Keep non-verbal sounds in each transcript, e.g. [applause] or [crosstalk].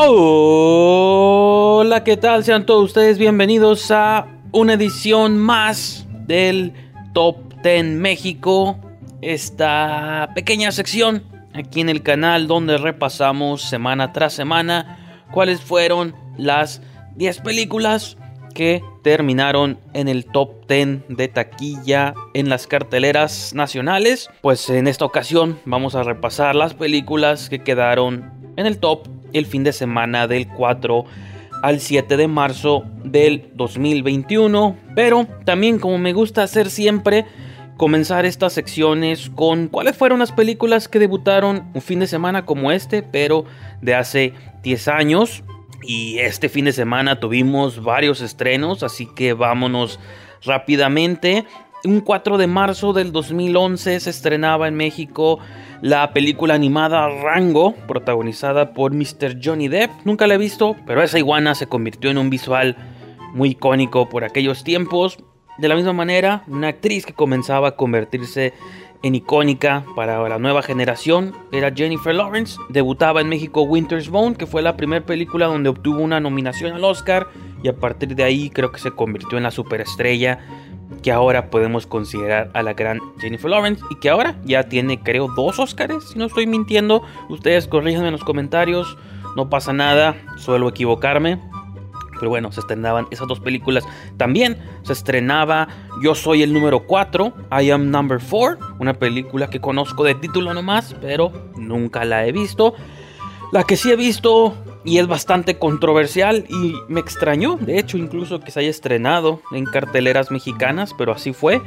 Hola, ¿qué tal? Sean todos ustedes bienvenidos a una edición más del Top 10 México. Esta pequeña sección aquí en el canal donde repasamos semana tras semana cuáles fueron las 10 películas que terminaron en el top 10 de taquilla en las carteleras nacionales. Pues en esta ocasión vamos a repasar las películas que quedaron en el top el fin de semana del 4 al 7 de marzo del 2021. Pero también como me gusta hacer siempre, comenzar estas secciones con cuáles fueron las películas que debutaron un fin de semana como este, pero de hace 10 años. Y este fin de semana tuvimos varios estrenos, así que vámonos rápidamente. Un 4 de marzo del 2011 se estrenaba en México la película animada Rango, protagonizada por Mr. Johnny Depp. Nunca la he visto, pero esa iguana se convirtió en un visual muy icónico por aquellos tiempos. De la misma manera, una actriz que comenzaba a convertirse en icónica para la nueva generación era Jennifer Lawrence. Debutaba en México Winter's Bone, que fue la primera película donde obtuvo una nominación al Oscar y a partir de ahí creo que se convirtió en la superestrella que ahora podemos considerar a la gran Jennifer Lawrence y que ahora ya tiene creo dos Oscars, si no estoy mintiendo. Ustedes corríjanme en los comentarios, no pasa nada, suelo equivocarme. Pero bueno, se estrenaban esas dos películas. También se estrenaba Yo Soy el número 4, I Am Number 4, una película que conozco de título nomás, pero nunca la he visto. La que sí he visto y es bastante controversial y me extrañó, de hecho, incluso que se haya estrenado en carteleras mexicanas, pero así fue.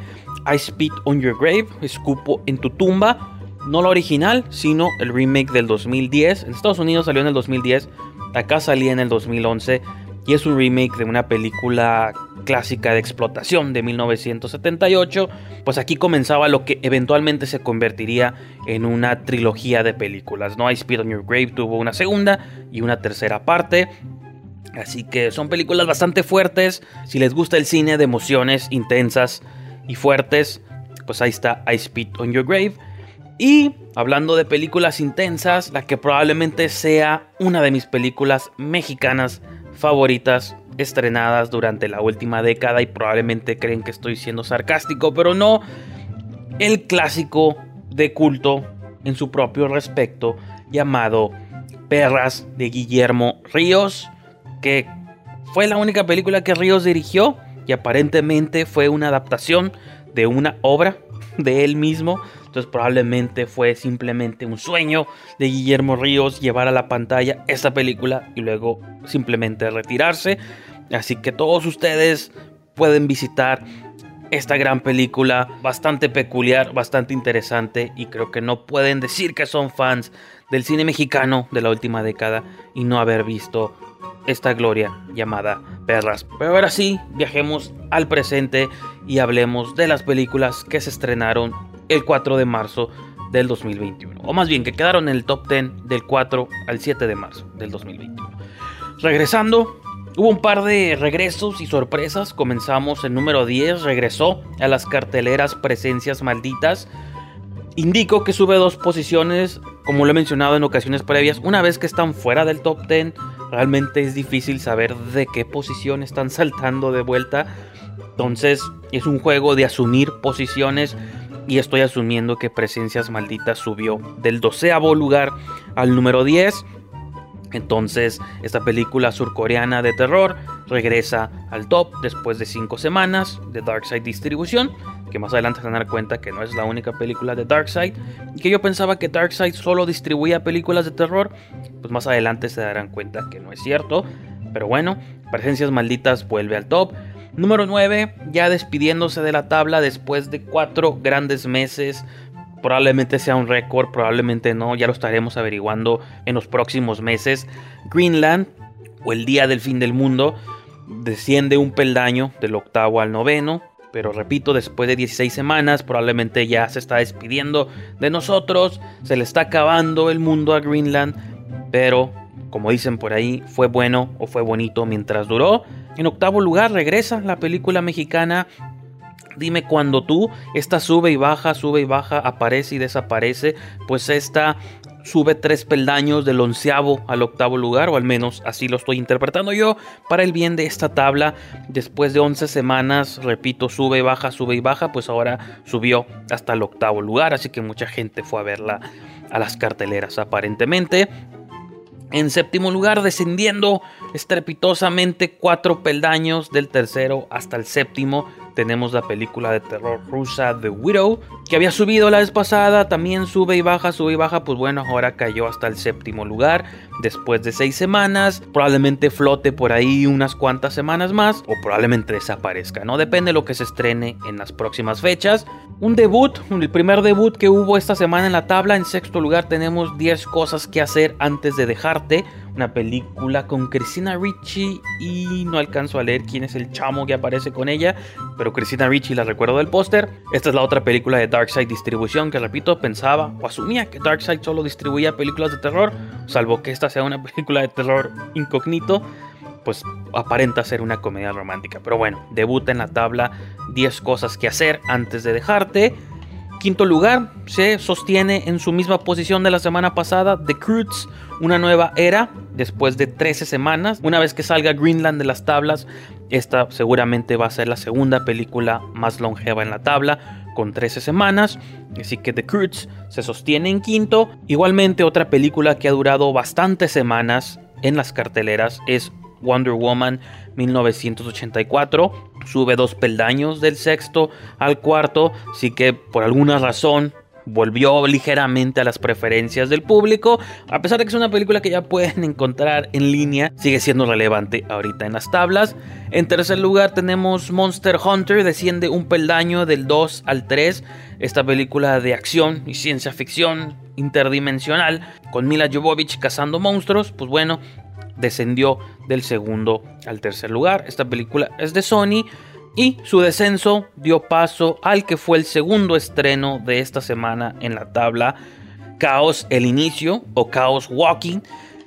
I Spit on Your Grave, Escupo en tu tumba. No la original, sino el remake del 2010. En Estados Unidos salió en el 2010, acá salía en el 2011 y es un remake de una película clásica de explotación de 1978, pues aquí comenzaba lo que eventualmente se convertiría en una trilogía de películas. No I Speed on Your Grave tuvo una segunda y una tercera parte. Así que son películas bastante fuertes. Si les gusta el cine de emociones intensas y fuertes, pues ahí está I Speed on Your Grave. Y hablando de películas intensas, la que probablemente sea una de mis películas mexicanas favoritas estrenadas durante la última década y probablemente creen que estoy siendo sarcástico, pero no. El clásico de culto en su propio respecto llamado Perras de Guillermo Ríos, que fue la única película que Ríos dirigió y aparentemente fue una adaptación de una obra de él mismo. Entonces probablemente fue simplemente un sueño de Guillermo Ríos llevar a la pantalla esta película y luego simplemente retirarse. Así que todos ustedes pueden visitar esta gran película, bastante peculiar, bastante interesante y creo que no pueden decir que son fans del cine mexicano de la última década y no haber visto esta gloria llamada Perras. Pero ahora sí, viajemos al presente y hablemos de las películas que se estrenaron el 4 de marzo del 2021. O más bien, que quedaron en el top 10 del 4 al 7 de marzo del 2021. Regresando, hubo un par de regresos y sorpresas. Comenzamos el número 10, regresó a las carteleras Presencias Malditas. Indico que sube dos posiciones, como lo he mencionado en ocasiones previas. Una vez que están fuera del top 10, realmente es difícil saber de qué posición están [laughs] saltando de vuelta. Entonces es un juego de asumir posiciones y estoy asumiendo que Presencias Malditas subió del doceavo lugar al número 10. Entonces, esta película surcoreana de terror regresa al top después de 5 semanas de Darkside Distribución, que más adelante se van a dar cuenta que no es la única película de Darkside, y que yo pensaba que Darkside solo distribuía películas de terror, pues más adelante se darán cuenta que no es cierto. Pero bueno, Presencias Malditas vuelve al top. Número 9, ya despidiéndose de la tabla después de cuatro grandes meses. Probablemente sea un récord, probablemente no, ya lo estaremos averiguando en los próximos meses. Greenland, o el día del fin del mundo, desciende un peldaño del octavo al noveno. Pero repito, después de 16 semanas, probablemente ya se está despidiendo de nosotros. Se le está acabando el mundo a Greenland. Pero, como dicen por ahí, fue bueno o fue bonito mientras duró. En octavo lugar regresa la película mexicana Dime cuando tú, esta sube y baja, sube y baja, aparece y desaparece, pues esta sube tres peldaños del onceavo al octavo lugar, o al menos así lo estoy interpretando yo, para el bien de esta tabla. Después de 11 semanas, repito, sube y baja, sube y baja, pues ahora subió hasta el octavo lugar, así que mucha gente fue a verla a las carteleras aparentemente. En séptimo lugar, descendiendo estrepitosamente cuatro peldaños del tercero hasta el séptimo, tenemos la película de terror rusa The Widow, que había subido la vez pasada, también sube y baja, sube y baja, pues bueno, ahora cayó hasta el séptimo lugar después de seis semanas, probablemente flote por ahí unas cuantas semanas más o probablemente desaparezca, ¿no? Depende de lo que se estrene en las próximas fechas. Un debut, el primer debut que hubo esta semana en la tabla, en sexto lugar tenemos 10 cosas que hacer antes de dejarte, una película con Christina Ricci y no alcanzo a leer quién es el chamo que aparece con ella, pero Christina Ricci la recuerdo del póster. Esta es la otra película de Darkseid Distribución que repito, pensaba o asumía que Darkseid solo distribuía películas de terror, salvo que esta sea una [laughs] película de terror incógnito pues aparenta ser una comedia romántica. Pero bueno, debuta en la tabla 10 cosas que hacer antes de dejarte. Quinto lugar, se sostiene en su misma posición de la semana pasada, The Croods, una nueva era, después de 13 semanas. Una vez que salga Greenland de las tablas, esta seguramente va a ser la segunda película más longeva en la tabla, con 13 semanas. Así que The Croods se sostiene en quinto. Igualmente, otra película que ha durado bastantes semanas en las carteleras es Wonder Woman 1984. Sube dos peldaños del sexto al cuarto, así que por alguna razón volvió ligeramente a las preferencias del público. A pesar de que es una película que ya pueden encontrar en línea, sigue siendo relevante ahorita en las tablas. En tercer lugar tenemos Monster Hunter, desciende un peldaño del 2 al 3. Esta película de acción y ciencia ficción interdimensional con Mila Jovovich cazando monstruos, pues bueno, descendió del segundo al tercer lugar. Esta película es de Sony y su descenso dio paso al que fue el segundo estreno de esta semana en la tabla, Chaos el Inicio o Chaos Walking,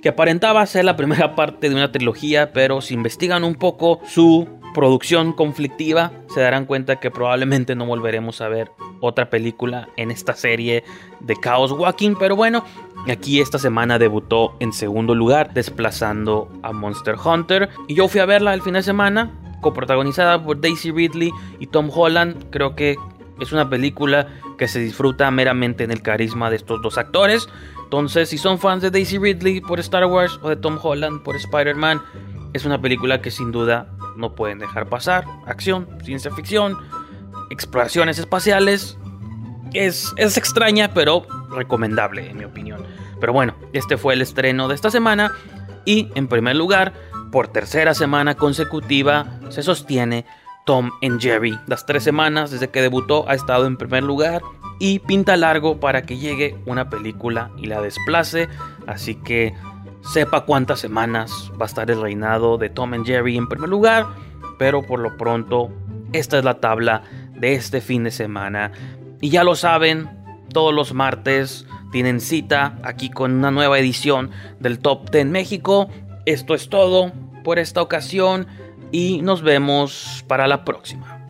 que aparentaba ser la primera [laughs] parte de una trilogía, pero si investigan un poco su producción conflictiva, se darán cuenta que probablemente no volveremos a ver otra película en esta serie de Chaos Walking, pero bueno, aquí esta semana debutó en segundo lugar, desplazando a Monster Hunter, y yo fui a verla el fin de semana, coprotagonizada por Daisy Ridley y Tom Holland, creo que es una película que se disfruta meramente en el carisma de estos dos actores. Entonces, si son fans de Daisy Ridley por Star Wars o de Tom Holland por Spider-Man, es una película que sin duda no pueden dejar pasar. Acción, ciencia ficción, exploraciones espaciales. Es, es extraña, pero recomendable, en mi opinión. Pero bueno, este fue el estreno de esta semana. Y en primer lugar, por tercera semana consecutiva, se sostiene Tom and Jerry. Las tres semanas desde que debutó ha estado en primer lugar y pinta largo para que llegue una película y la desplace. Así que sepa cuántas semanas va a estar el reinado de Tom and Jerry en primer lugar, pero por lo pronto esta es la tabla de este fin de semana. Y ya lo saben, todos los martes tienen cita aquí con una nueva edición del Top 10 México. Esto es todo por esta ocasión y nos vemos para la próxima.